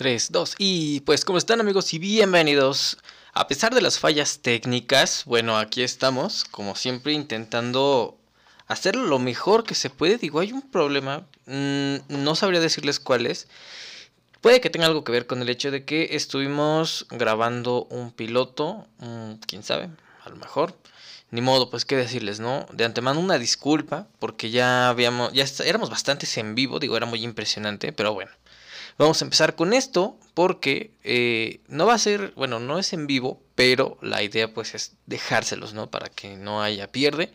3, 2 y pues ¿cómo están amigos y bienvenidos? A pesar de las fallas técnicas, bueno, aquí estamos, como siempre, intentando hacer lo mejor que se puede. Digo, hay un problema, mm, no sabría decirles cuál es. Puede que tenga algo que ver con el hecho de que estuvimos grabando un piloto, mm, quién sabe, a lo mejor. Ni modo, pues qué decirles, ¿no? De antemano una disculpa, porque ya habíamos, ya éramos bastantes en vivo, digo, era muy impresionante, pero bueno. Vamos a empezar con esto porque eh, no va a ser, bueno, no es en vivo, pero la idea pues es dejárselos, ¿no? Para que no haya pierde.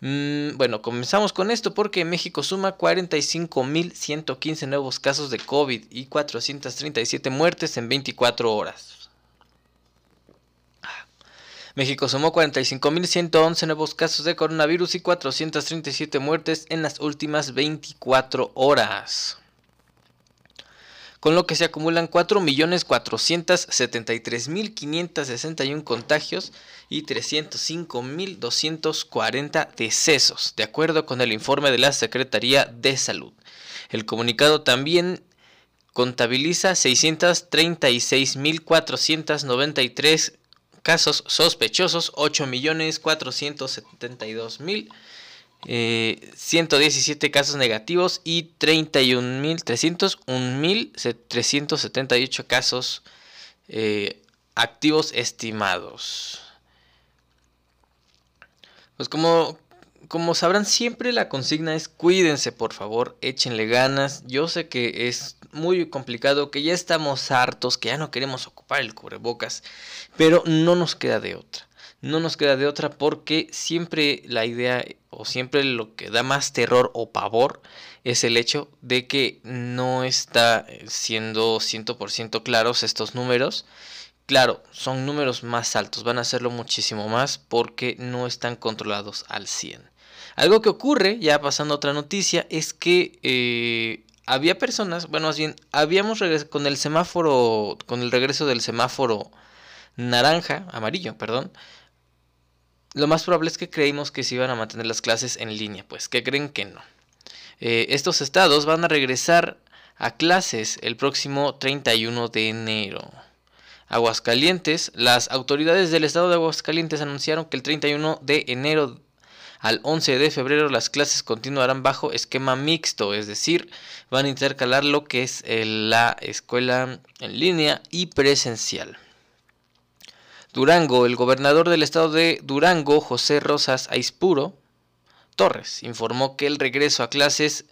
Mm, bueno, comenzamos con esto porque México suma 45.115 nuevos casos de COVID y 437 muertes en 24 horas. México sumó 45.111 nuevos casos de coronavirus y 437 muertes en las últimas 24 horas con lo que se acumulan 4.473.561 contagios y 305.240 decesos, de acuerdo con el informe de la Secretaría de Salud. El comunicado también contabiliza 636.493 casos sospechosos, 8.472.000 eh, 117 casos negativos y 31.301.378 casos eh, activos estimados. Pues como, como sabrán siempre la consigna es cuídense por favor, échenle ganas. Yo sé que es muy complicado, que ya estamos hartos, que ya no queremos ocupar el cubrebocas, pero no nos queda de otra no nos queda de otra porque siempre la idea o siempre lo que da más terror o pavor es el hecho de que no está siendo 100% claros estos números. Claro, son números más altos, van a hacerlo muchísimo más porque no están controlados al 100. Algo que ocurre, ya pasando a otra noticia, es que eh, había personas, bueno, más bien, habíamos con el semáforo, con el regreso del semáforo naranja, amarillo, perdón, lo más probable es que creímos que se iban a mantener las clases en línea, pues que creen que no. Eh, estos estados van a regresar a clases el próximo 31 de enero. Aguascalientes, las autoridades del estado de Aguascalientes anunciaron que el 31 de enero al 11 de febrero las clases continuarán bajo esquema mixto, es decir, van a intercalar lo que es la escuela en línea y presencial. Durango, el gobernador del estado de Durango, José Rosas Aispuro Torres, informó que el regreso a clases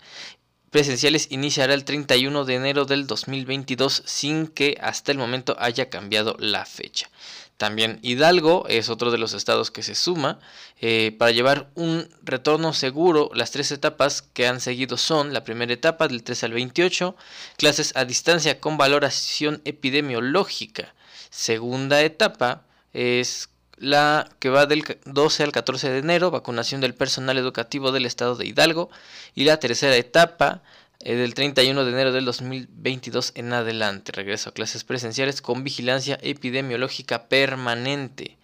presenciales iniciará el 31 de enero del 2022 sin que hasta el momento haya cambiado la fecha. También Hidalgo es otro de los estados que se suma. Eh, para llevar un retorno seguro, las tres etapas que han seguido son la primera etapa del 3 al 28, clases a distancia con valoración epidemiológica. Segunda etapa, es la que va del 12 al 14 de enero, vacunación del personal educativo del estado de Hidalgo, y la tercera etapa eh, del 31 de enero del 2022 en adelante, regreso a clases presenciales con vigilancia epidemiológica permanente.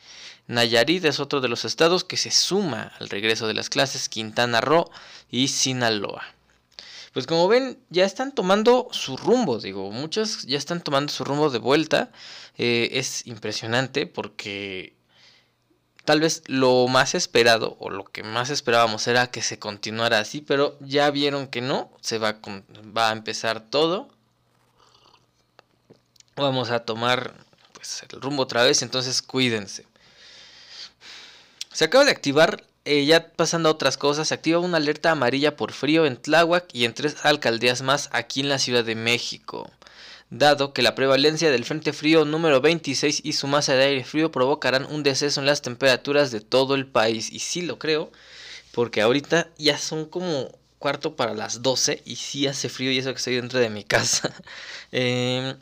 Nayarit es otro de los estados que se suma al regreso de las clases, Quintana Roo y Sinaloa. Pues como ven, ya están tomando su rumbo, digo, muchos ya están tomando su rumbo de vuelta. Eh, es impresionante porque tal vez lo más esperado o lo que más esperábamos era que se continuara así, pero ya vieron que no, se va, va a empezar todo. Vamos a tomar pues, el rumbo otra vez, entonces cuídense. Se acaba de activar, eh, ya pasando a otras cosas, se activa una alerta amarilla por frío en Tláhuac y en tres alcaldías más aquí en la Ciudad de México dado que la prevalencia del Frente Frío número 26 y su masa de aire frío provocarán un deceso en las temperaturas de todo el país. Y sí lo creo, porque ahorita ya son como cuarto para las 12 y sí hace frío y eso que estoy dentro de mi casa. Em,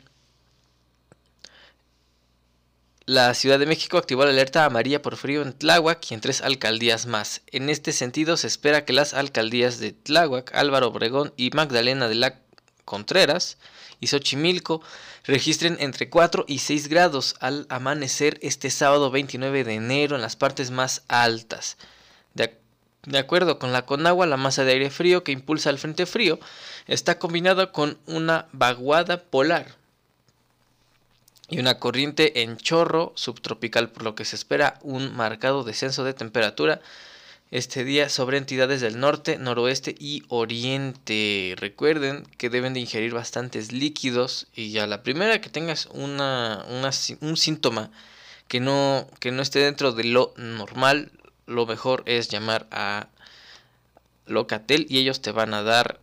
la Ciudad de México activó la alerta amarilla por frío en Tláhuac y en tres alcaldías más. En este sentido, se espera que las alcaldías de Tláhuac, Álvaro Obregón y Magdalena de la Contreras y Xochimilco registren entre 4 y 6 grados al amanecer este sábado 29 de enero en las partes más altas. De, acuerdo con la Conagua, la masa de aire frío que impulsa el frente frío está combinada con una vaguada polar y una corriente en chorro subtropical, por lo que se espera un marcado descenso de temperatura este día sobre entidades del norte, noroeste y oriente. Recuerden que deben de ingerir bastantes líquidos y ya la primera que tengas una, un síntoma que no, que no esté dentro de lo normal, lo mejor es llamar a Locatel y ellos te van a dar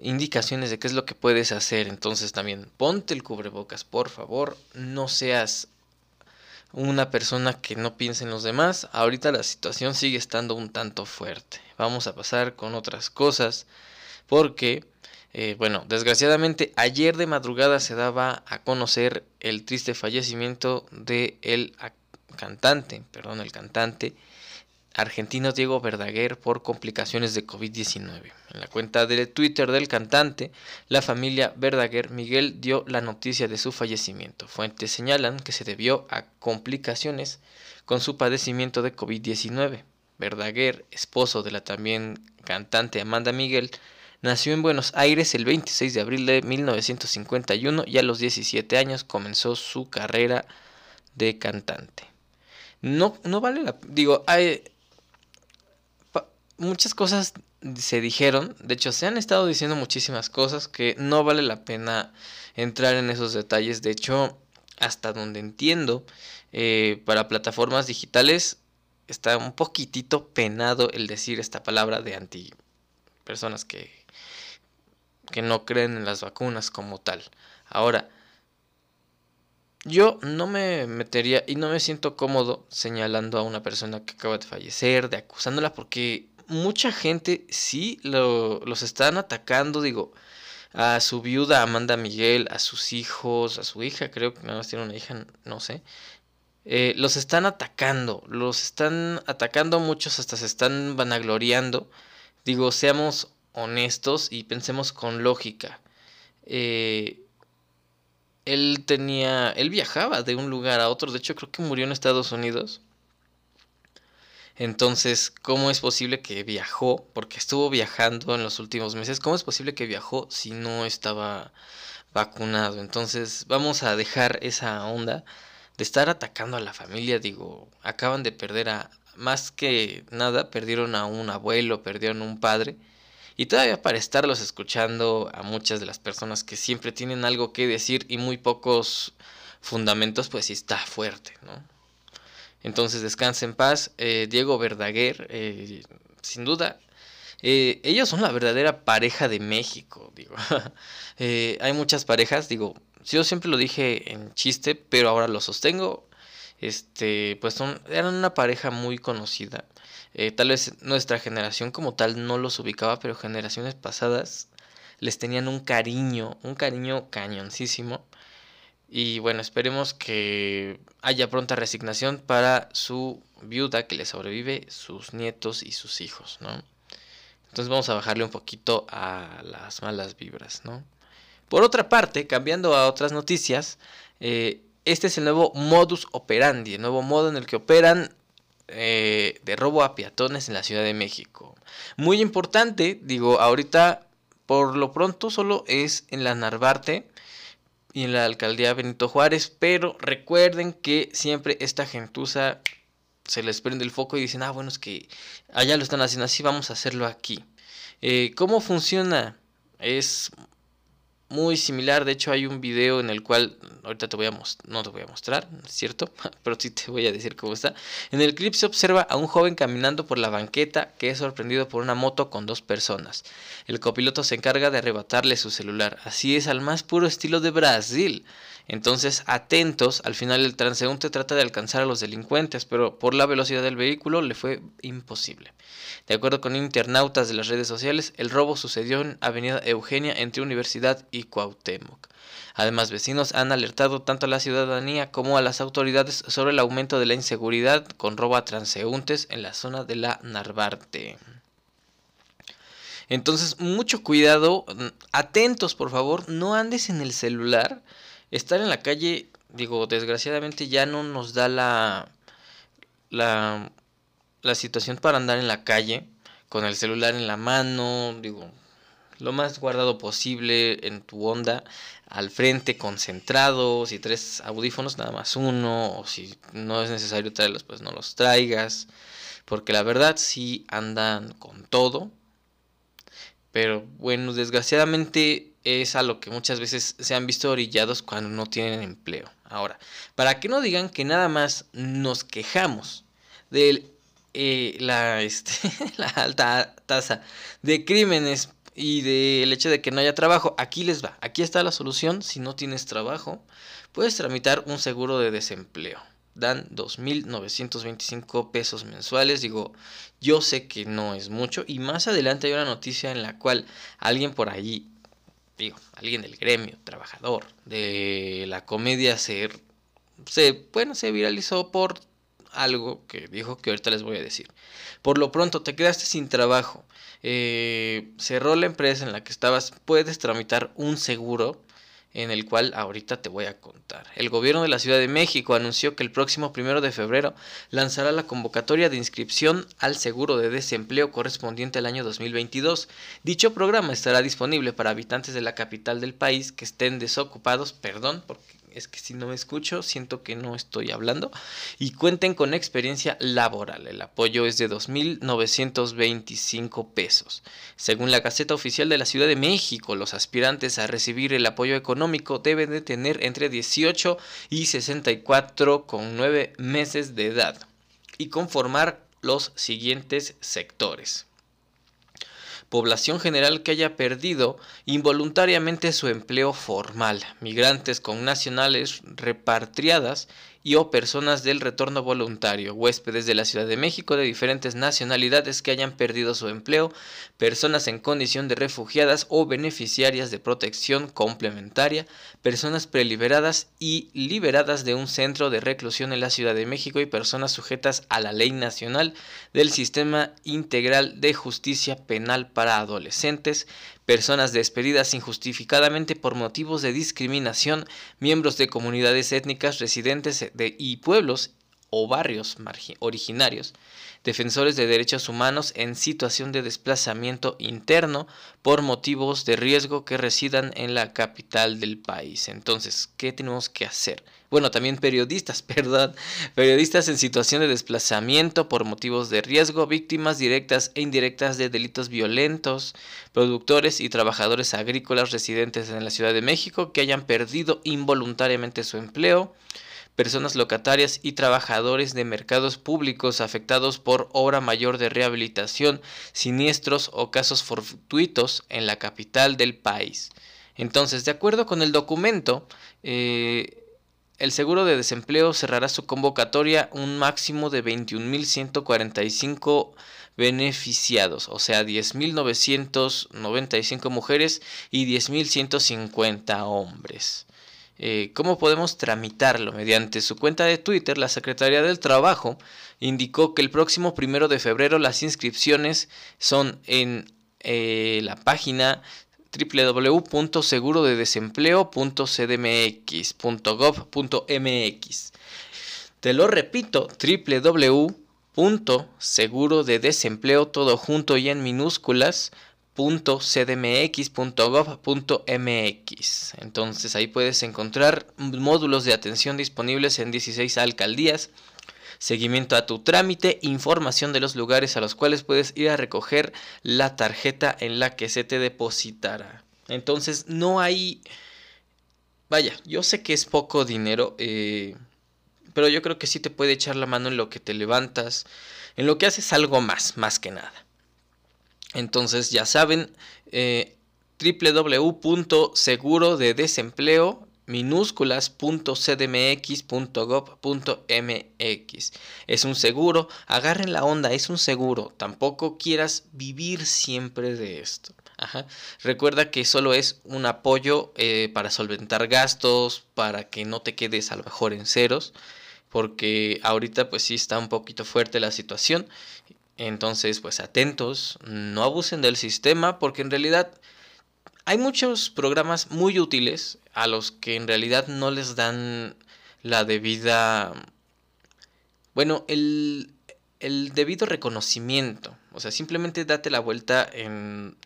indicaciones de qué es lo que puedes hacer. Entonces también ponte el cubrebocas, por favor, no seas una persona que no piense en los demás. Ahorita la situación sigue estando un tanto fuerte. Vamos a pasar con otras cosas porque, eh, bueno, desgraciadamente ayer de madrugada se daba a conocer el triste fallecimiento de el cantante, perdón, el cantante argentino Diego Verdaguer por complicaciones de COVID-19. En la cuenta de Twitter del cantante, la familia Verdaguer Miguel dio la noticia de su fallecimiento. Fuentes señalan que se debió a complicaciones con su padecimiento de COVID-19. Verdaguer, esposo de la también cantante Amanda Miguel, nació en Buenos Aires el 26 de abril de 1951 y a los 17 años comenzó su carrera de cantante. No, no vale la... Digo, hay, muchas cosas se dijeron, de hecho se han estado diciendo muchísimas cosas que no vale la pena entrar en esos detalles, de hecho hasta donde entiendo, eh, para plataformas digitales está un poquitito penado el decir esta palabra de anti personas que, que no creen en las vacunas como tal. Ahora, yo no me metería y no me siento cómodo señalando a una persona que acaba de fallecer, de acusándola, porque mucha gente sí los están atacando, digo, a su viuda Amanda Miguel, a sus hijos, a su hija, creo que nada más tiene una hija, no sé. Eh, los están atacando, los están atacando muchos, hasta se están vanagloriando. Digo, seamos honestos y pensemos con lógica. Eh, él tenía, él viajaba de un lugar a otro, de hecho creo que murió en Estados Unidos entonces, ¿cómo es posible que viajó? Porque estuvo viajando en los últimos meses. ¿Cómo es posible que viajó si no estaba vacunado? Entonces, vamos a dejar esa onda de estar atacando a la familia. Digo, acaban de perder a, más que nada, perdieron a un abuelo, perdieron a un padre. Y todavía para estarlos escuchando a muchas de las personas que siempre tienen algo que decir y muy pocos fundamentos, pues sí está fuerte, ¿no? Entonces descanse en paz. Eh, Diego Verdaguer, eh, sin duda, eh, ellos son la verdadera pareja de México, digo. hay muchas parejas, digo, yo siempre lo dije en chiste, pero ahora lo sostengo. Este, pues son, eran una pareja muy conocida. tal vez nuestra generación como tal no los ubicaba, pero generaciones pasadas les tenían un cariño, un cariño cañoncísimo. Y bueno, esperemos que haya pronta resignación para su viuda que le sobrevive, sus nietos y sus hijos, ¿no? Entonces vamos a bajarle un poquito a las malas vibras, ¿no? Por otra parte, cambiando a otras noticias, eh, este es el nuevo modus operandi, el nuevo modo en el que operan eh, de robo a peatones en la Ciudad de México. Muy importante, digo, ahorita por lo pronto solo es en la Narvarte y en la alcaldía Benito Juárez, pero recuerden que siempre esta gentuza se les prende el foco y dicen, ah, bueno, es que allá lo están haciendo así, vamos a hacerlo aquí. Eh, ¿Cómo funciona? Es muy similar. De hecho, hay un video en el cual, ahorita te voy a mostrar, no te voy a mostrar, cierto, pero sí te voy a decir cómo está. En el clip se observa a un joven caminando por la banqueta que es sorprendido por una moto con dos personas. El copiloto se encarga de arrebatarle su celular. Así es, al más puro estilo de Brasil. Entonces, atentos, al final el transeúnte trata de alcanzar a los delincuentes, pero por la velocidad del vehículo le fue imposible. De acuerdo con internautas de las redes sociales, el robo sucedió en Avenida Eugenia entre Universidad y Cuauhtémoc. Además, vecinos han alertado tanto a la ciudadanía como a las autoridades sobre el aumento de la inseguridad con robo a transeúntes en la zona de la Narvarte. Entonces, mucho cuidado, atentos por favor, no andes en el celular estar en la calle, digo, desgraciadamente ya no nos da la, la, la situación para andar en la calle con el celular en la mano, digo, lo más guardado posible en tu onda, al frente, concentrado. Si traes audífonos, nada más uno. O si no es necesario traerlos, pues no los traigas. Porque la verdad sí andan con todo. Pero bueno, desgraciadamente es a lo que muchas veces se han visto orillados cuando no tienen empleo. Ahora, para que no digan que nada más nos quejamos de eh, la, este, la alta tasa de crímenes y del hecho de que no haya trabajo, aquí les va, aquí está la solución, si no tienes trabajo, puedes tramitar un seguro de desempleo. Dan 2.925 pesos mensuales. Digo, yo sé que no es mucho. Y más adelante hay una noticia en la cual alguien por allí, digo, alguien del gremio, trabajador de la comedia, se, se, bueno, se viralizó por algo que dijo que ahorita les voy a decir. Por lo pronto, te quedaste sin trabajo eh, cerró la empresa en la que estabas, puedes tramitar un seguro en el cual ahorita te voy a contar. El gobierno de la Ciudad de México anunció que el próximo primero de febrero lanzará la convocatoria de inscripción al seguro de desempleo correspondiente al año 2022. Dicho programa estará disponible para habitantes de la capital del país que estén desocupados, perdón, porque es que si no me escucho, siento que no estoy hablando, y cuenten con experiencia laboral. El apoyo es de 2.925 pesos. Según la Gaceta Oficial de la Ciudad de México, los aspirantes a recibir el apoyo económico deben de tener entre 18 y 64 con 9 meses de edad y conformar los siguientes sectores población general que haya perdido involuntariamente su empleo formal, migrantes con nacionales repatriadas y o personas del retorno voluntario, huéspedes de la Ciudad de México de diferentes nacionalidades que hayan perdido su empleo, personas en condición de refugiadas o beneficiarias de protección complementaria, personas preliberadas y liberadas de un centro de reclusión en la Ciudad de México y personas sujetas a la ley nacional del Sistema Integral de Justicia Penal para Adolescentes, personas despedidas injustificadamente por motivos de discriminación, miembros de comunidades étnicas residentes de, y pueblos o barrios originarios, defensores de derechos humanos en situación de desplazamiento interno por motivos de riesgo que residan en la capital del país. Entonces, ¿qué tenemos que hacer? Bueno, también periodistas, perdón, periodistas en situación de desplazamiento por motivos de riesgo, víctimas directas e indirectas de delitos violentos, productores y trabajadores agrícolas residentes en la Ciudad de México que hayan perdido involuntariamente su empleo, personas locatarias y trabajadores de mercados públicos afectados por obra mayor de rehabilitación, siniestros o casos fortuitos en la capital del país. Entonces, de acuerdo con el documento, eh, el seguro de desempleo cerrará su convocatoria un máximo de 21.145 beneficiados, o sea, 10.995 mujeres y 10.150 hombres. Eh, ¿Cómo podemos tramitarlo? Mediante su cuenta de Twitter, la Secretaría del Trabajo indicó que el próximo primero de febrero las inscripciones son en eh, la página www.segurodedesempleo.cdmx.gov.mx. Te lo repito, www.segurodedesempleo todo junto y en minúsculas .cdmx.gov.mx. Entonces ahí puedes encontrar módulos de atención disponibles en 16 alcaldías, seguimiento a tu trámite, información de los lugares a los cuales puedes ir a recoger la tarjeta en la que se te depositará. Entonces no hay... Vaya, yo sé que es poco dinero, eh, pero yo creo que sí te puede echar la mano en lo que te levantas, en lo que haces algo más, más que nada. Entonces ya saben, eh, www.segurodedesempleo minúsculas.cdmx.gov.mx. Es un seguro, agarren la onda, es un seguro. Tampoco quieras vivir siempre de esto. Recuerda que solo es un apoyo eh, para solventar gastos, para que no te quedes a lo mejor en ceros, porque ahorita pues sí está un poquito fuerte la situación entonces, pues atentos, no abusen del sistema porque en realidad hay muchos programas muy útiles a los que en realidad no les dan la debida, bueno, el, el debido reconocimiento. O sea, simplemente date la vuelta en,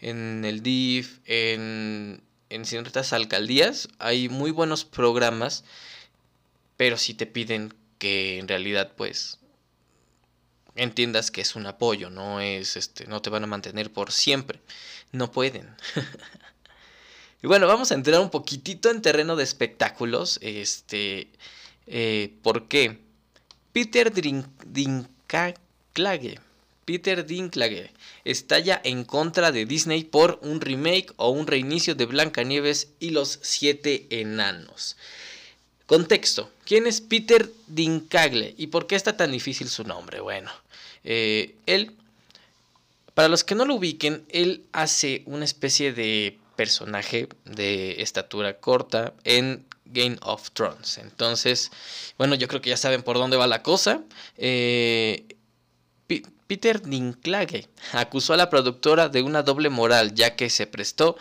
en el DIF, en, en ciertas alcaldías, hay muy buenos programas, pero si te piden que en realidad pues entiendas que es un apoyo, no es este, no te van a mantener por siempre. No pueden. y bueno, vamos a entrar un poquitito en terreno de espectáculos. Este, eh, ¿por qué? Peter Dinklage, Peter Dinklage estalla en contra de Disney por un remake o un reinicio de Blancanieves y los siete enanos. Contexto. ¿Quién es Peter Dinklage y por qué está tan difícil su nombre? Bueno, eh, él, para los que no lo ubiquen, él hace una especie de personaje de estatura corta en Game of Thrones. Entonces, bueno, yo creo que ya saben por dónde va la cosa. Eh, Peter Dinklage acusó a la productora de una doble moral, ya que se prestó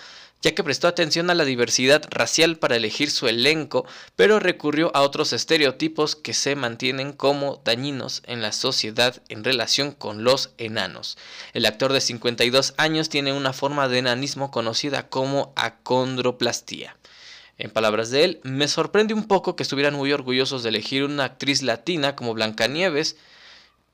ya que prestó atención a la diversidad racial para elegir su elenco, pero recurrió a otros estereotipos que se mantienen como dañinos en la sociedad en relación con los enanos. El actor de 52 años tiene una forma de enanismo conocida como acondroplastía. En palabras de él, me sorprende un poco que estuvieran muy orgullosos de elegir una actriz latina como Blancanieves,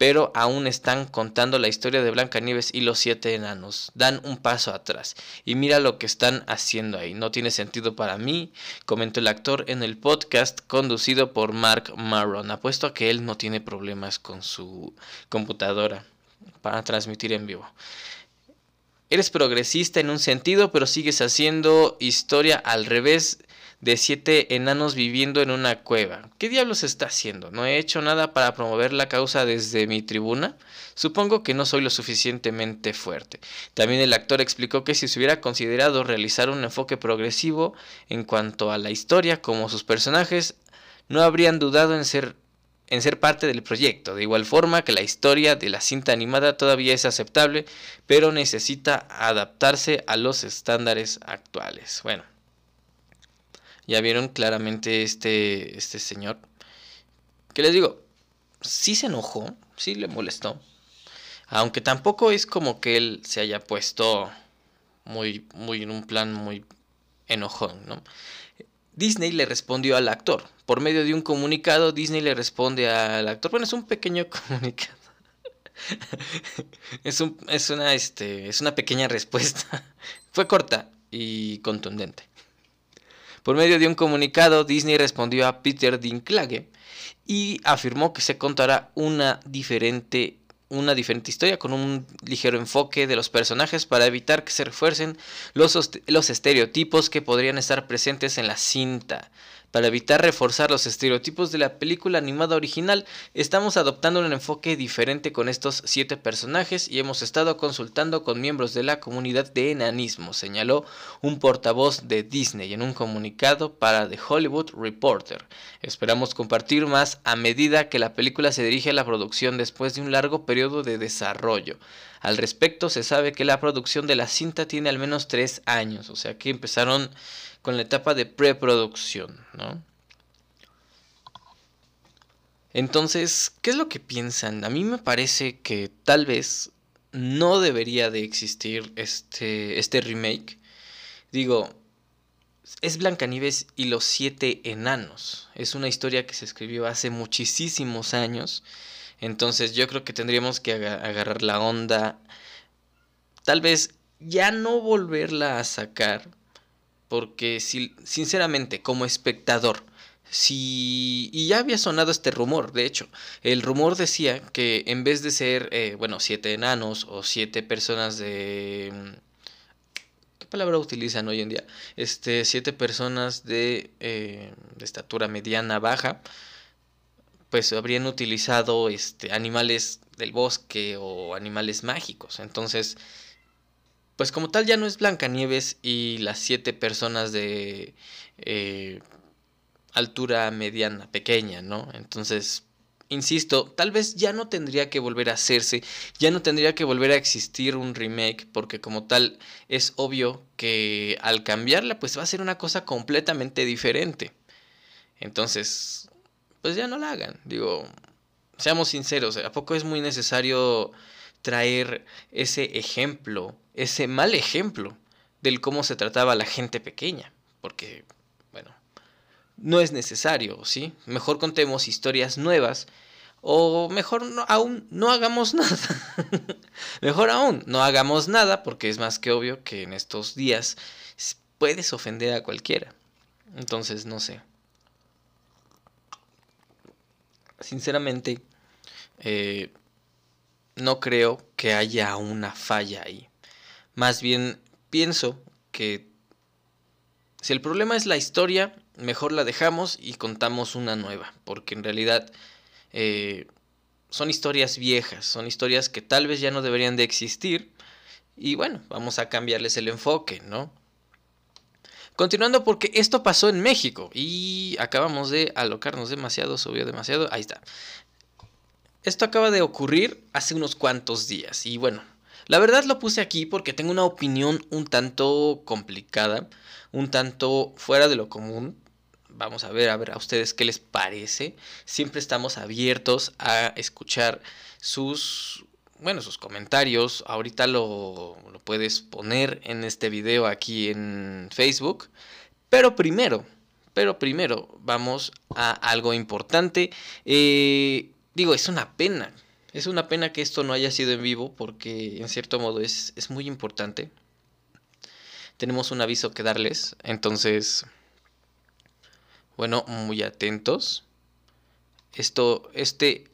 pero aún están contando la historia de Blancanieves y los siete enanos. Dan un paso atrás. Y mira lo que están haciendo ahí. No tiene sentido para mí, comentó el actor en el podcast conducido por Mark Maron. Apuesto a que él no tiene problemas con su computadora para transmitir en vivo. Eres progresista en un sentido, pero sigues haciendo historia al revés de siete enanos viviendo en una cueva. ¿Qué diablos está haciendo? ¿No he hecho nada para promover la causa desde mi tribuna? Supongo que no soy lo suficientemente fuerte. También el actor explicó que si se hubiera considerado realizar un enfoque progresivo en cuanto a la historia como sus personajes, no habrían dudado en ser en ser parte del proyecto, de igual forma que la historia de la cinta animada todavía es aceptable, pero necesita adaptarse a los estándares actuales. Bueno, ya vieron claramente este, este señor. Que les digo, sí se enojó, sí le molestó. Aunque tampoco es como que él se haya puesto muy, muy en un plan muy enojón, ¿no? Disney le respondió al actor. Por medio de un comunicado, Disney le responde al actor. Bueno, es un pequeño comunicado. es, un, es, una, este, es una pequeña respuesta. Fue corta y contundente. Por medio de un comunicado, Disney respondió a Peter Dinklage y afirmó que se contará una diferente una diferente historia con un ligero enfoque de los personajes para evitar que se refuercen los, los estereotipos que podrían estar presentes en la cinta. Para evitar reforzar los estereotipos de la película animada original, estamos adoptando un enfoque diferente con estos siete personajes y hemos estado consultando con miembros de la comunidad de enanismo, señaló un portavoz de Disney en un comunicado para The Hollywood Reporter. Esperamos compartir más a medida que la película se dirige a la producción después de un largo periodo de desarrollo. Al respecto, se sabe que la producción de la cinta tiene al menos tres años, o sea que empezaron con la etapa de preproducción, ¿no? Entonces, ¿qué es lo que piensan? A mí me parece que tal vez no debería de existir este, este remake. Digo, es Blancanieves y los siete enanos. Es una historia que se escribió hace muchísimos años. Entonces yo creo que tendríamos que agarrar la onda. Tal vez ya no volverla a sacar porque si, sinceramente, como espectador, si... Y ya había sonado este rumor, de hecho, el rumor decía que en vez de ser, eh, bueno, siete enanos o siete personas de... ¿Qué palabra utilizan hoy en día? Este, siete personas de, eh, de estatura mediana baja, pues habrían utilizado este, animales del bosque o animales mágicos. Entonces, pues como tal ya no es Blancanieves y las siete personas de eh, altura mediana, pequeña, ¿no? Entonces, insisto, tal vez ya no tendría que volver a hacerse, ya no tendría que volver a existir un remake, porque como tal es obvio que al cambiarla, pues va a ser una cosa completamente diferente. Entonces, pues ya no la hagan, digo, seamos sinceros, ¿a poco es muy necesario traer ese ejemplo ese mal ejemplo del cómo se trataba a la gente pequeña, porque, bueno, no es necesario, ¿sí? Mejor contemos historias nuevas o mejor aún no hagamos nada. mejor aún no hagamos nada porque es más que obvio que en estos días puedes ofender a cualquiera. Entonces, no sé. Sinceramente, eh, no creo que haya una falla ahí. Más bien pienso que si el problema es la historia, mejor la dejamos y contamos una nueva, porque en realidad eh, son historias viejas, son historias que tal vez ya no deberían de existir y bueno, vamos a cambiarles el enfoque, ¿no? Continuando porque esto pasó en México y acabamos de alocarnos demasiado, subió demasiado, ahí está. Esto acaba de ocurrir hace unos cuantos días y bueno, la verdad lo puse aquí porque tengo una opinión un tanto complicada, un tanto fuera de lo común. Vamos a ver, a ver a ustedes qué les parece. Siempre estamos abiertos a escuchar sus, bueno, sus comentarios. Ahorita lo, lo puedes poner en este video aquí en Facebook. Pero primero, pero primero vamos a algo importante. Eh, digo, es una pena. Es una pena que esto no haya sido en vivo porque en cierto modo es, es muy importante. Tenemos un aviso que darles. Entonces, bueno, muy atentos. Esto, este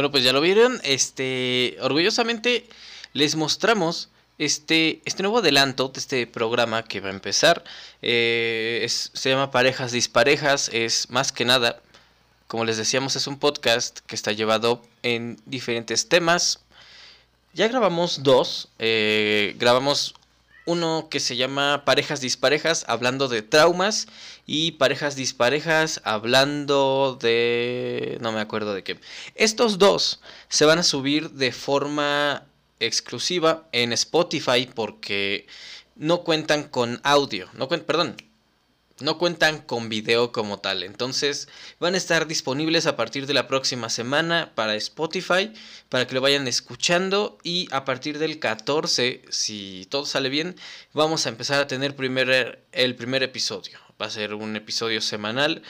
Bueno, pues ya lo vieron. Este, orgullosamente les mostramos este, este nuevo adelanto de este programa que va a empezar. Eh, se llama Parejas Disparejas. Es más que nada, como les decíamos, es un podcast que está llevado en diferentes temas. Ya grabamos dos. Eh, grabamos uno que se llama Parejas Disparejas, hablando de traumas. Y Parejas Disparejas, hablando de... no me acuerdo de qué. Estos dos se van a subir de forma exclusiva en Spotify porque no cuentan con audio. No perdón, no cuentan con video como tal. Entonces van a estar disponibles a partir de la próxima semana para Spotify, para que lo vayan escuchando. Y a partir del 14, si todo sale bien, vamos a empezar a tener primer, el primer episodio. Va a ser un episodio semanal,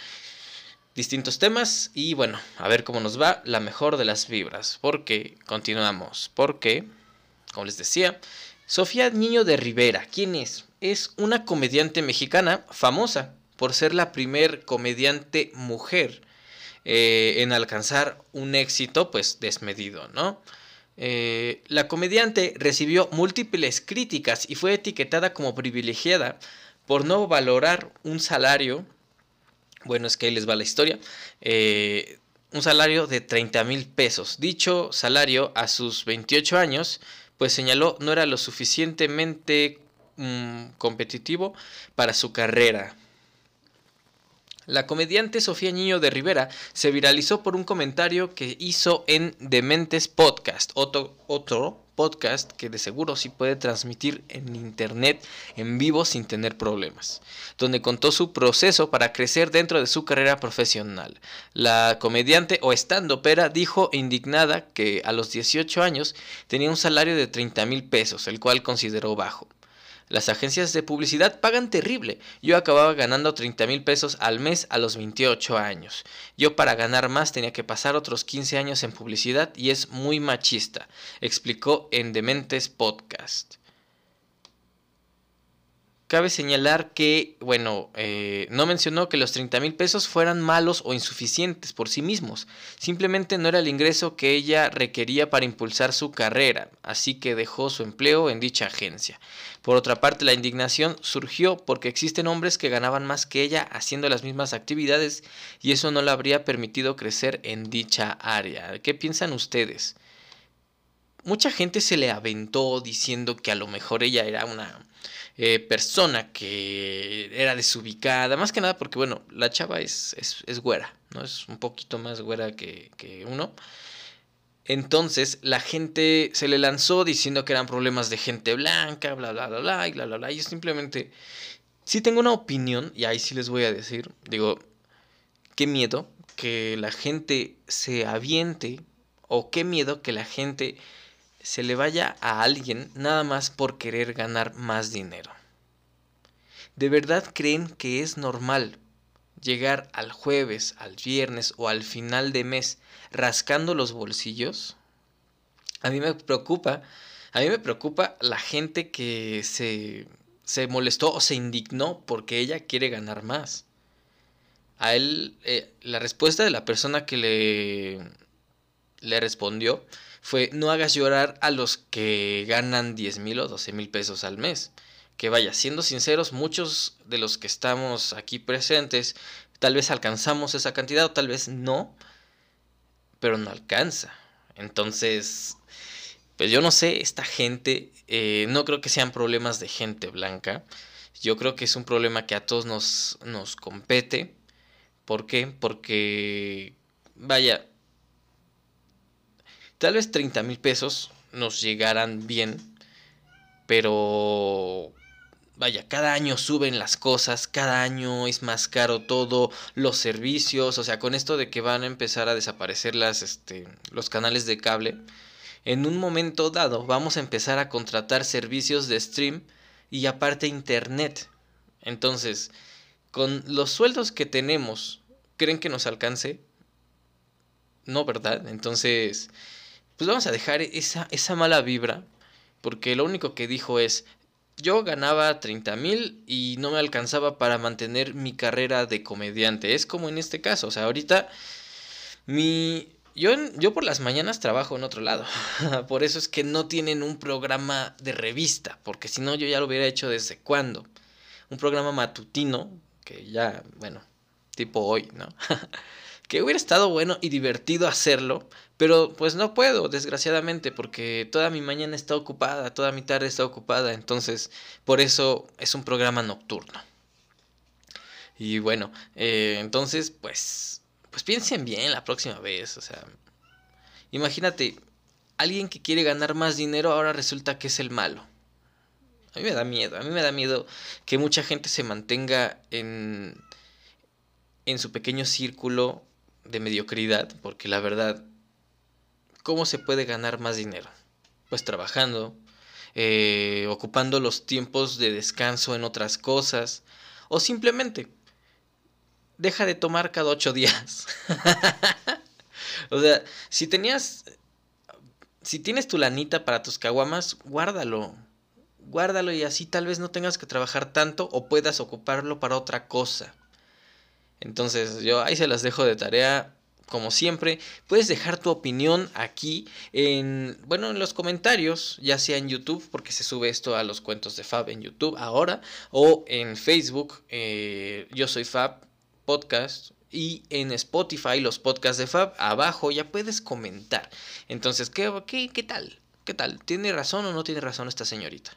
distintos temas. Y bueno, a ver cómo nos va. La mejor de las vibras. Porque continuamos. Porque, como les decía, Sofía Niño de Rivera, ¿quién es? Es una comediante mexicana famosa por ser la primer comediante mujer eh, en alcanzar un éxito pues desmedido, ¿no? Eh, la comediante recibió múltiples críticas y fue etiquetada como privilegiada por no valorar un salario, bueno, es que ahí les va la historia, eh, un salario de 30 mil pesos. Dicho salario a sus 28 años, pues señaló no era lo suficientemente mm, competitivo para su carrera. La comediante Sofía Niño de Rivera se viralizó por un comentario que hizo en Dementes Podcast, otro, otro podcast que de seguro sí puede transmitir en internet en vivo sin tener problemas, donde contó su proceso para crecer dentro de su carrera profesional. La comediante o estando pera dijo indignada que a los 18 años tenía un salario de 30 mil pesos, el cual consideró bajo. Las agencias de publicidad pagan terrible. Yo acababa ganando 30 mil pesos al mes a los 28 años. Yo para ganar más tenía que pasar otros 15 años en publicidad y es muy machista, explicó en Dementes Podcast. Cabe señalar que, bueno, eh, no mencionó que los 30 mil pesos fueran malos o insuficientes por sí mismos. Simplemente no era el ingreso que ella requería para impulsar su carrera, así que dejó su empleo en dicha agencia. Por otra parte, la indignación surgió porque existen hombres que ganaban más que ella haciendo las mismas actividades y eso no le habría permitido crecer en dicha área. ¿Qué piensan ustedes? Mucha gente se le aventó diciendo que a lo mejor ella era una eh, persona que era desubicada, más que nada porque, bueno, la chava es, es, güera, ¿no? Es un poquito más güera que, que uno. Entonces la gente se le lanzó diciendo que eran problemas de gente blanca, bla, bla, bla, bla, y bla, bla, bla. Yo simplemente, sí tengo una opinión, y ahí sí les voy a decir, digo, qué miedo que la gente se aviente, o qué miedo que la gente se le vaya a alguien nada más por querer ganar más dinero. ¿De verdad creen que es normal llegar al jueves, al viernes o al final de mes rascando los bolsillos? A mí me preocupa, a mí me preocupa la gente que se, se molestó o se indignó porque ella quiere ganar más. A él, eh, la respuesta de la persona que le, le respondió fue no hagas llorar a los que ganan 10 mil o 12 mil pesos al mes. Que vaya, siendo sinceros, muchos de los que estamos aquí presentes tal vez alcanzamos esa cantidad o tal vez no, pero no alcanza. Entonces, pues yo no sé, esta gente, eh, no creo que sean problemas de gente blanca. Yo creo que es un problema que a todos nos, nos compete. ¿Por qué? Porque, vaya, Tal vez 30 mil pesos nos llegaran bien, pero vaya, cada año suben las cosas, cada año es más caro todo, los servicios, o sea, con esto de que van a empezar a desaparecer las, este, los canales de cable, en un momento dado vamos a empezar a contratar servicios de stream y aparte internet. Entonces, con los sueldos que tenemos, ¿creen que nos alcance? No, ¿verdad? Entonces, pues vamos a dejar esa, esa mala vibra, porque lo único que dijo es, yo ganaba 30 mil y no me alcanzaba para mantener mi carrera de comediante. Es como en este caso, o sea, ahorita mi... Yo, yo por las mañanas trabajo en otro lado, por eso es que no tienen un programa de revista, porque si no yo ya lo hubiera hecho desde cuándo. Un programa matutino, que ya, bueno, tipo hoy, ¿no? que hubiera estado bueno y divertido hacerlo, pero pues no puedo, desgraciadamente, porque toda mi mañana está ocupada, toda mi tarde está ocupada, entonces por eso es un programa nocturno. Y bueno, eh, entonces pues, pues piensen bien la próxima vez, o sea, imagínate, alguien que quiere ganar más dinero ahora resulta que es el malo. A mí me da miedo, a mí me da miedo que mucha gente se mantenga en, en su pequeño círculo de mediocridad, porque la verdad ¿Cómo se puede ganar más dinero? Pues trabajando, eh, ocupando los tiempos de descanso en otras cosas, o simplemente deja de tomar cada ocho días. o sea, si tenías, si tienes tu lanita para tus caguamas, guárdalo. Guárdalo y así tal vez no tengas que trabajar tanto o puedas ocuparlo para otra cosa. Entonces yo ahí se las dejo de tarea como siempre, puedes dejar tu opinión aquí en, bueno, en los comentarios, ya sea en YouTube, porque se sube esto a los cuentos de Fab en YouTube ahora, o en Facebook, eh, yo soy Fab Podcast, y en Spotify los podcasts de Fab, abajo ya puedes comentar. Entonces, ¿qué, qué, qué tal? ¿Qué tal? ¿Tiene razón o no tiene razón esta señorita?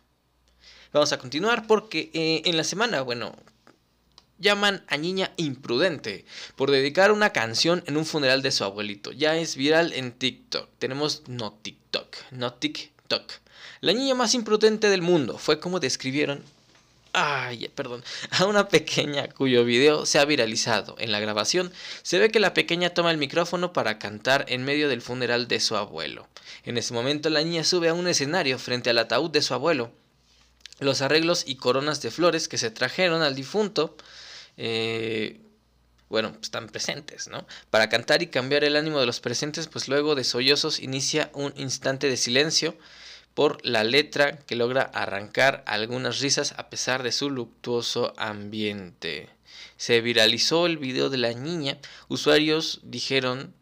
Vamos a continuar porque eh, en la semana, bueno, llaman a niña imprudente por dedicar una canción en un funeral de su abuelito. Ya es viral en TikTok. Tenemos no TikTok, no TikTok. La niña más imprudente del mundo fue como describieron ay, perdón, a una pequeña cuyo video se ha viralizado. En la grabación se ve que la pequeña toma el micrófono para cantar en medio del funeral de su abuelo. En ese momento la niña sube a un escenario frente al ataúd de su abuelo. Los arreglos y coronas de flores que se trajeron al difunto eh, bueno, pues, están presentes, ¿no? Para cantar y cambiar el ánimo de los presentes, pues luego de sollozos inicia un instante de silencio por la letra que logra arrancar algunas risas a pesar de su luctuoso ambiente. Se viralizó el video de la niña, usuarios dijeron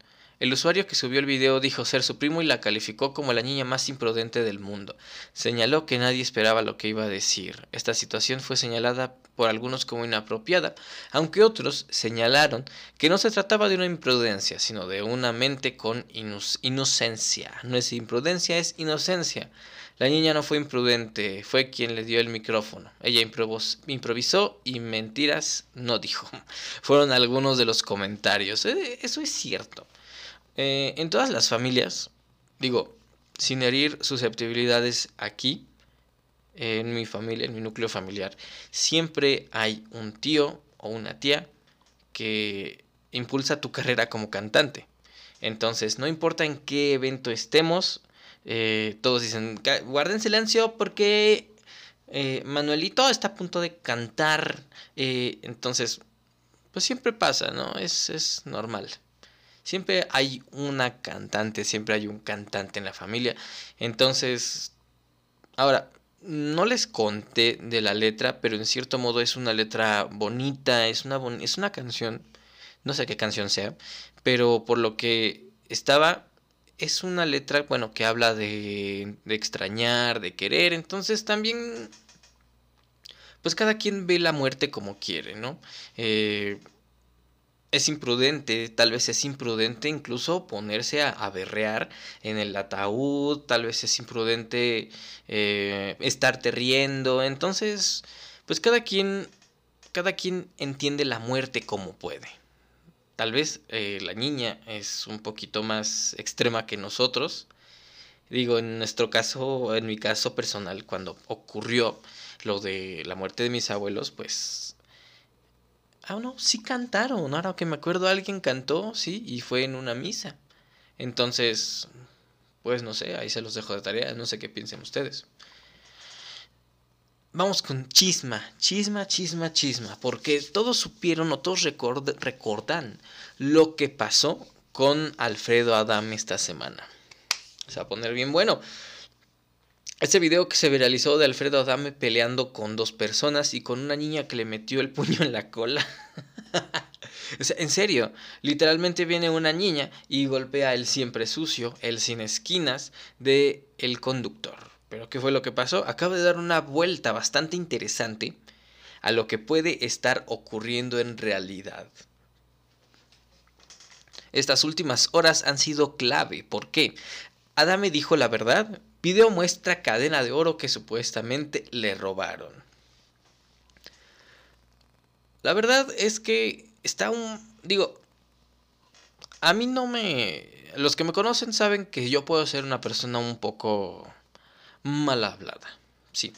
el usuario que subió el video dijo ser su primo y la calificó como la niña más imprudente del mundo. Señaló que nadie esperaba lo que iba a decir. Esta situación fue señalada por algunos como inapropiada, aunque otros señalaron que no se trataba de una imprudencia, sino de una mente con inocencia. No es imprudencia, es inocencia. La niña no fue imprudente, fue quien le dio el micrófono. Ella improvisó y mentiras no dijo. Fueron algunos de los comentarios. Eh, eso es cierto. Eh, en todas las familias, digo, sin herir susceptibilidades aquí, en mi familia, en mi núcleo familiar, siempre hay un tío o una tía que impulsa tu carrera como cantante. Entonces, no importa en qué evento estemos, eh, todos dicen, guarden silencio porque eh, Manuelito está a punto de cantar. entonces, pues siempre pasa, ¿no? Es, es normal. Siempre hay una cantante, siempre hay un cantante en la familia. Entonces, ahora, no les conté de la letra, pero en cierto modo es una letra bonita, es una, es una canción, no sé qué canción sea, pero por lo que estaba, es una letra, bueno, que habla de, de extrañar, de querer, entonces también, pues cada quien ve la muerte como quiere, ¿no? Eh, es imprudente, tal vez es imprudente incluso ponerse a, berrear en el ataúd, tal vez es imprudente eh, estarte riendo, entonces, pues cada quien, cada quien entiende la muerte como puede. Tal vez eh, la niña es un poquito más extrema que nosotros. Digo, en nuestro caso, en mi caso personal, cuando ocurrió lo de la muerte de mis abuelos, pues Ah, no, sí cantaron. Ahora que me acuerdo, alguien cantó, sí, y fue en una misa. Entonces, pues no sé, ahí se los dejo de tarea, no sé qué piensen ustedes. Vamos con chisma, chisma, chisma, chisma, porque todos supieron o todos recordan lo que pasó con Alfredo Adam esta semana. Se va a poner bien bueno. Ese video que se viralizó de Alfredo Adame peleando con dos personas y con una niña que le metió el puño en la cola. en serio, literalmente viene una niña y golpea el siempre sucio, el sin esquinas de el conductor. Pero ¿qué fue lo que pasó? Acaba de dar una vuelta bastante interesante a lo que puede estar ocurriendo en realidad. Estas últimas horas han sido clave. ¿Por qué? Adame dijo la verdad Video muestra cadena de oro que supuestamente le robaron. La verdad es que está un... Digo, a mí no me... Los que me conocen saben que yo puedo ser una persona un poco mal hablada. Sí.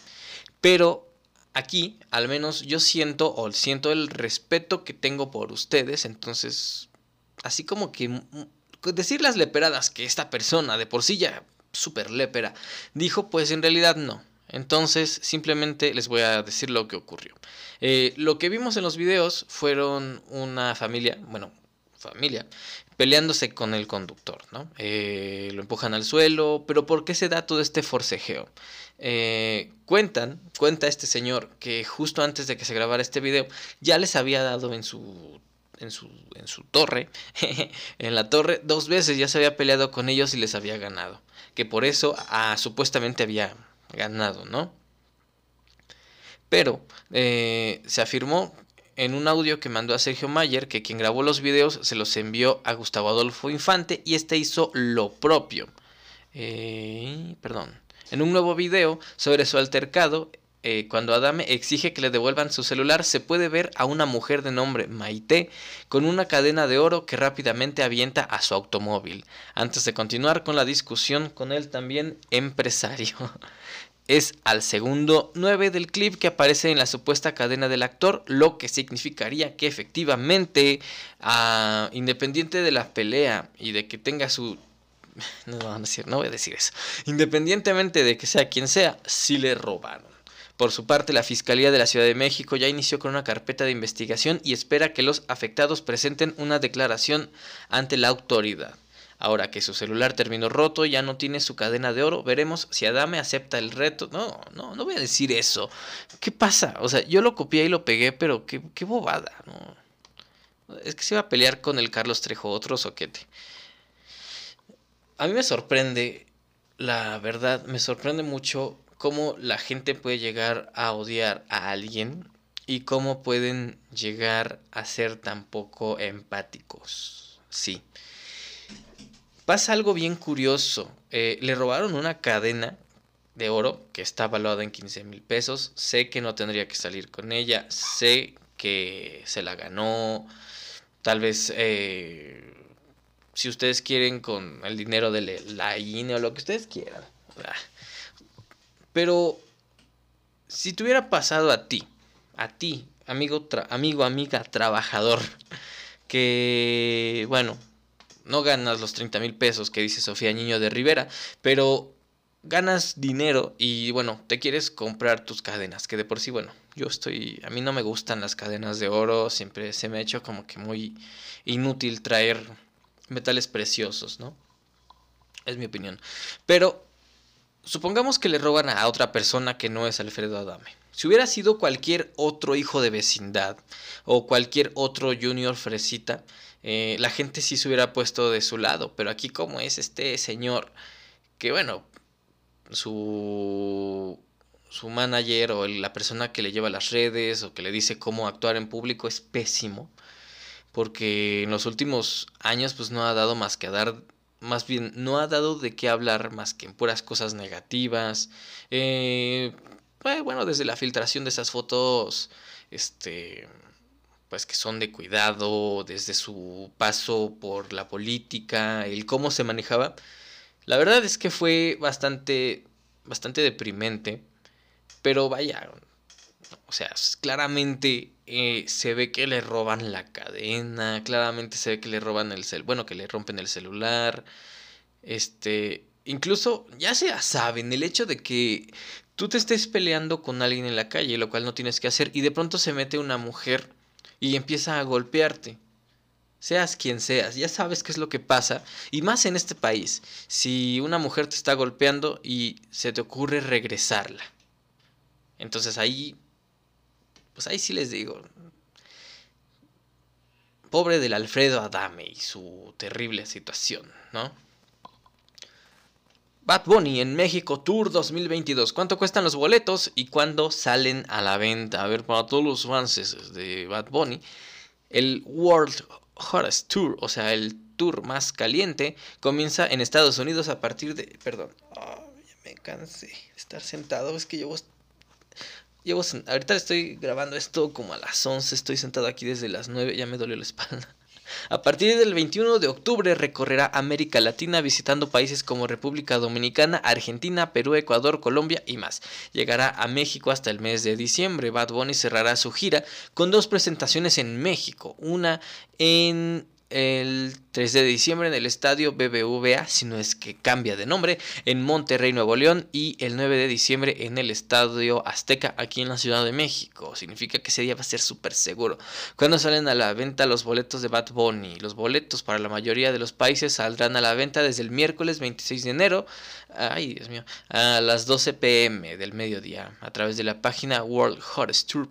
Pero aquí, al menos yo siento o siento el respeto que tengo por ustedes. Entonces, así como que decir las leperadas que esta persona de por sí ya super lépera. Dijo, pues en realidad no. Entonces simplemente les voy a decir lo que ocurrió. Eh, lo que vimos en los videos fueron una familia, bueno, familia, peleándose con el conductor, ¿no? Eh, lo empujan al suelo, pero ¿por qué se da todo este forcejeo? Eh, cuentan, cuenta este señor que justo antes de que se grabara este video ya les había dado en su en su, en su torre, en la torre, dos veces ya se había peleado con ellos y les había ganado. Que por eso ah, supuestamente había ganado, ¿no? Pero eh, se afirmó en un audio que mandó a Sergio Mayer que quien grabó los videos se los envió a Gustavo Adolfo Infante y este hizo lo propio. Eh, perdón. En un nuevo video sobre su altercado, eh, cuando Adame exige que le devuelvan su celular, se puede ver a una mujer de nombre Maite con una cadena de oro que rápidamente avienta a su automóvil, antes de continuar con la discusión con él también empresario. Es al segundo 9 del clip que aparece en la supuesta cadena del actor, lo que significaría que efectivamente, ah, independiente de la pelea y de que tenga su no, no voy a decir eso. Independientemente de que sea quien sea, sí le robaron. Por su parte, la Fiscalía de la Ciudad de México ya inició con una carpeta de investigación y espera que los afectados presenten una declaración ante la autoridad. Ahora que su celular terminó roto, ya no tiene su cadena de oro, veremos si Adame acepta el reto. No, no, no voy a decir eso. ¿Qué pasa? O sea, yo lo copié y lo pegué, pero qué, qué bobada, ¿no? Es que se iba a pelear con el Carlos Trejo, otro soquete. A mí me sorprende, la verdad, me sorprende mucho cómo la gente puede llegar a odiar a alguien y cómo pueden llegar a ser tan poco empáticos. Sí. Pasa algo bien curioso. Eh, le robaron una cadena de oro que está valuada en 15 mil pesos. Sé que no tendría que salir con ella. Sé que se la ganó. Tal vez, eh, si ustedes quieren, con el dinero de la INE o lo que ustedes quieran. Ah, pero si te hubiera pasado a ti, a ti, amigo, amigo, amiga, trabajador, que, bueno, no ganas los 30 mil pesos que dice Sofía Niño de Rivera, pero ganas dinero y bueno, te quieres comprar tus cadenas, que de por sí, bueno, yo estoy, a mí no me gustan las cadenas de oro, siempre se me ha hecho como que muy inútil traer metales preciosos, ¿no? Es mi opinión. Pero Supongamos que le roban a otra persona que no es Alfredo Adame. Si hubiera sido cualquier otro hijo de vecindad o cualquier otro junior fresita, eh, la gente sí se hubiera puesto de su lado. Pero aquí como es este señor que bueno, su, su manager o la persona que le lleva las redes o que le dice cómo actuar en público es pésimo. Porque en los últimos años pues no ha dado más que a dar más bien no ha dado de qué hablar más que en puras cosas negativas. Eh, eh, bueno, desde la filtración de esas fotos, este, pues que son de cuidado, desde su paso por la política, el cómo se manejaba. La verdad es que fue bastante, bastante deprimente, pero vaya, o sea, claramente eh, se ve que le roban la cadena, claramente se ve que le roban el cel, bueno, que le rompen el celular. Este, incluso ya se saben el hecho de que tú te estés peleando con alguien en la calle, lo cual no tienes que hacer, y de pronto se mete una mujer y empieza a golpearte. Seas quien seas, ya sabes qué es lo que pasa. Y más en este país, si una mujer te está golpeando y se te ocurre regresarla. Entonces ahí pues ahí sí les digo. Pobre del Alfredo Adame y su terrible situación, ¿no? Bad Bunny en México Tour 2022. ¿Cuánto cuestan los boletos y cuándo salen a la venta? A ver, para todos los fans de Bad Bunny, el World Hottest Tour, o sea, el tour más caliente, comienza en Estados Unidos a partir de... Perdón, ya me cansé de estar sentado, es que llevo Ahorita estoy grabando esto como a las 11, estoy sentado aquí desde las 9, ya me dolió la espalda. A partir del 21 de octubre recorrerá América Latina visitando países como República Dominicana, Argentina, Perú, Ecuador, Colombia y más. Llegará a México hasta el mes de diciembre. Bad Bunny cerrará su gira con dos presentaciones en México, una en el 3 de diciembre en el estadio BBVA, si no es que cambia de nombre, en Monterrey, Nuevo León, y el 9 de diciembre en el estadio Azteca, aquí en la Ciudad de México. Significa que ese día va a ser súper seguro. Cuando salen a la venta los boletos de Bad Bunny? Los boletos para la mayoría de los países saldrán a la venta desde el miércoles 26 de enero, ay Dios mío, a las 12 pm del mediodía, a través de la página World Hottest Tour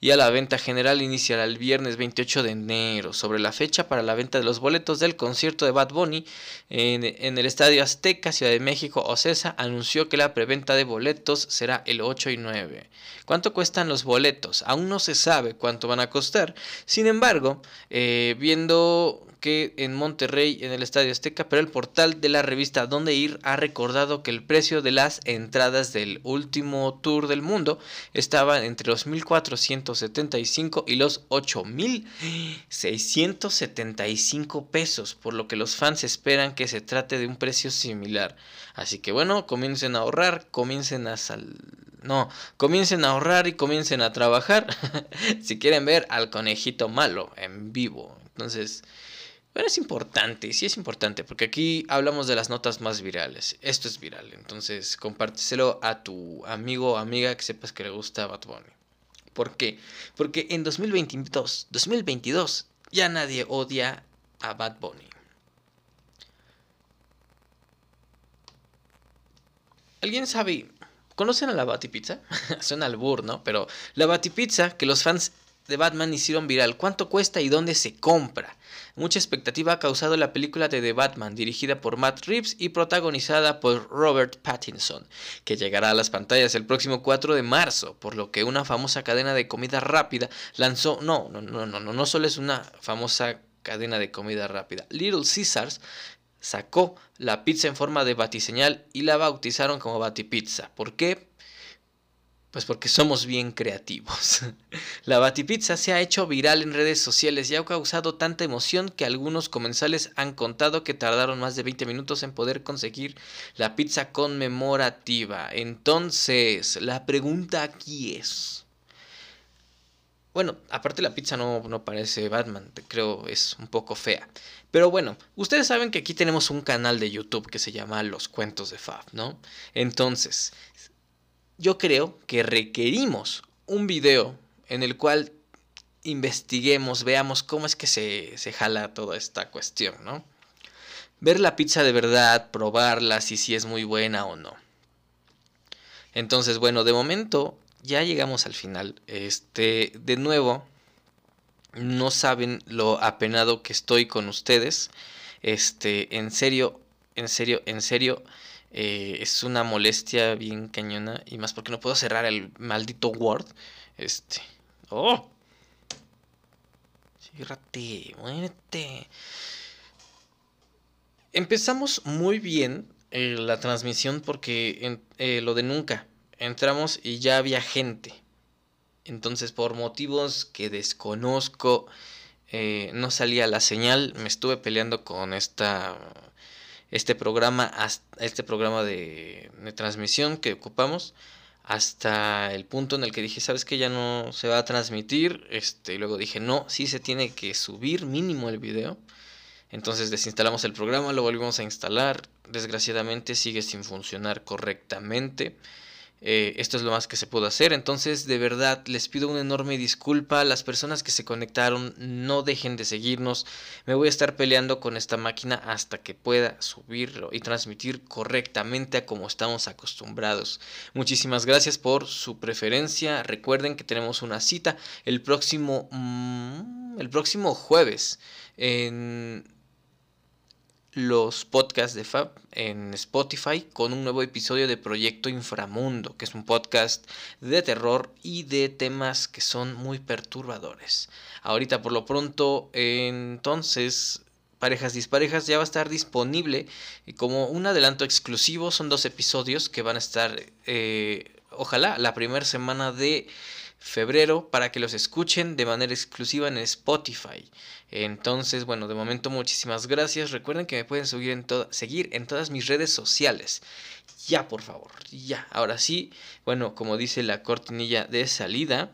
y a la venta general iniciará el viernes 28 de enero. Sobre la fecha para la venta de los boletos del concierto de Bad Bunny en, en el Estadio Azteca, Ciudad de México, Ocesa anunció que la preventa de boletos será el 8 y 9. ¿Cuánto cuestan los boletos? Aún no se sabe cuánto van a costar. Sin embargo, eh, viendo que en Monterrey, en el Estadio Azteca, pero el portal de la revista Donde Ir ha recordado que el precio de las entradas del último tour del mundo estaba entre los 1.475 y los 8.675 pesos, por lo que los fans esperan que se trate de un precio similar. Así que bueno, comiencen a ahorrar, comiencen a sal... No, comiencen a ahorrar y comiencen a trabajar si quieren ver al conejito malo en vivo. Entonces, bueno, es importante, sí es importante, porque aquí hablamos de las notas más virales. Esto es viral, entonces compárteselo a tu amigo o amiga que sepas que le gusta Bad Bunny. ¿Por qué? Porque en 2022, 2022 ya nadie odia a Bad Bunny. ¿Alguien sabe? ¿Conocen a la Batipizza? Suena al burro, ¿no? Pero la Batipizza que los fans de Batman hicieron viral. ¿Cuánto cuesta y dónde se compra? Mucha expectativa ha causado la película de The Batman, dirigida por Matt Reeves y protagonizada por Robert Pattinson, que llegará a las pantallas el próximo 4 de marzo, por lo que una famosa cadena de comida rápida lanzó, no, no, no, no, no, no solo es una famosa cadena de comida rápida, Little Caesars sacó la pizza en forma de batiseñal y la bautizaron como Batipizza. ¿Por qué? Pues porque somos bien creativos. La batipizza se ha hecho viral en redes sociales y ha causado tanta emoción que algunos comensales han contado que tardaron más de 20 minutos en poder conseguir la pizza conmemorativa. Entonces, la pregunta aquí es... Bueno, aparte la pizza no, no parece Batman, creo es un poco fea. Pero bueno, ustedes saben que aquí tenemos un canal de YouTube que se llama Los Cuentos de Fab, ¿no? Entonces, yo creo que requerimos un video en el cual investiguemos, veamos cómo es que se, se jala toda esta cuestión, ¿no? Ver la pizza de verdad, probarla, si, si es muy buena o no. Entonces, bueno, de momento ya llegamos al final. Este, de nuevo, no saben lo apenado que estoy con ustedes. Este, en serio, en serio, en serio eh, es una molestia bien cañona. Y más porque no puedo cerrar el maldito Word. Este. ¡Oh! Cierrate, muérete. Empezamos muy bien eh, la transmisión porque eh, lo de nunca. Entramos y ya había gente. Entonces, por motivos que desconozco, no salía la señal. Me estuve peleando con esta este programa, este programa de, transmisión que ocupamos hasta el punto en el que dije, ¿sabes que Ya no se va a transmitir. Este, y luego dije, no, sí se tiene que subir mínimo el video. Entonces desinstalamos el programa, lo volvimos a instalar. Desgraciadamente sigue sin funcionar correctamente. Eh, esto es lo más que se pudo hacer. Entonces, de verdad, les pido una enorme disculpa. Las personas que se conectaron, no dejen de seguirnos. Me voy a estar peleando con esta máquina hasta que pueda subirlo y transmitir correctamente a como estamos acostumbrados. Muchísimas gracias por su preferencia. Recuerden que tenemos una cita el próximo, mm, el próximo jueves en los podcasts de Fab en Spotify con un nuevo episodio de Proyecto Inframundo, que es un podcast de terror y de temas que son muy perturbadores. Ahorita por lo pronto, entonces, Parejas Disparejas ya va a estar disponible como un adelanto exclusivo. Son dos episodios que van a estar, eh, ojalá, la primera semana de febrero para que los escuchen de manera exclusiva en Spotify. Entonces, bueno, de momento muchísimas gracias. Recuerden que me pueden seguir en, seguir en todas mis redes sociales. Ya, por favor, ya. Ahora sí, bueno, como dice la cortinilla de salida,